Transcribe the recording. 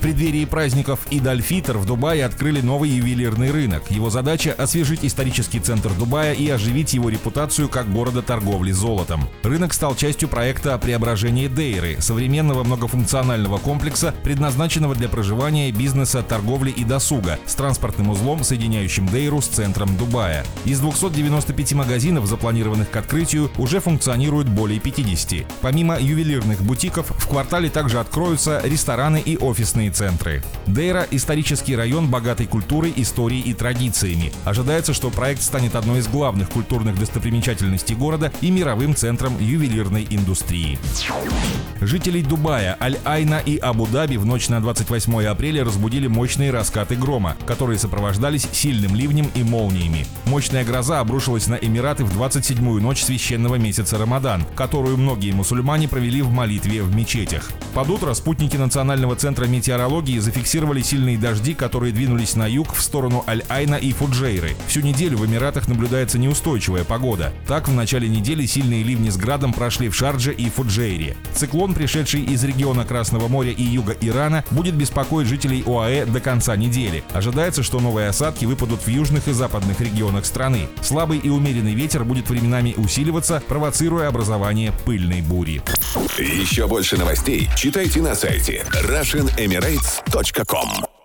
В преддверии праздников Идальфитр в Дубае открыли новый ювелирный рынок. Его задача – освежить исторический центр Дубая и оживить его репутацию как города торговли золотом. Рынок стал частью проекта преображения Дейры, современного многофункционального комплекса, предназначенного для проживания, бизнеса, торговли и досуга, с транспортным узлом, соединяющим Дейру с центром Дубая. Из 295 магазинов, запланированных к открытию, уже функционирует более 50. Помимо ювелирных бутиков, в квартале также откроются рестораны и офисные центры. Дейра – исторический район, богатый культурой, историей и традициями. Ожидается, что проект станет одной из главных культурных достопримечательностей города и мировым центром ювелирной индустрии. Жителей Дубая, Аль-Айна и Абу-Даби в ночь на 28 апреля разбудили мощные раскаты грома, которые сопровождались сильным ливнем и молниями. Мощная гроза обрушилась на Эмираты в 27-ю ночь священного месяца Рамадан, которую многие мусульмане провели в молитве в мечетях. Под утро спутники Национального центра метеорологии зафиксировали сильные дожди, которые двинулись на юг в сторону Аль-Айна и Фуджейры. Всю неделю в Эмиратах наблюдается неустойчивая погода. Так, в начале недели сильные ливни с градом прошли в Шардже и Фуджейре. Циклон, пришедший из региона Красного моря и юга Ирана, будет беспокоить жителей ОАЭ до конца недели. Ожидается, что новые осадки выпадут в южных и западных регионах страны. Слабый и умеренный ветер будет временами усиливаться, провоцируя образование пыльной бури. Еще больше новостей читайте на сайте RussianEmirates.com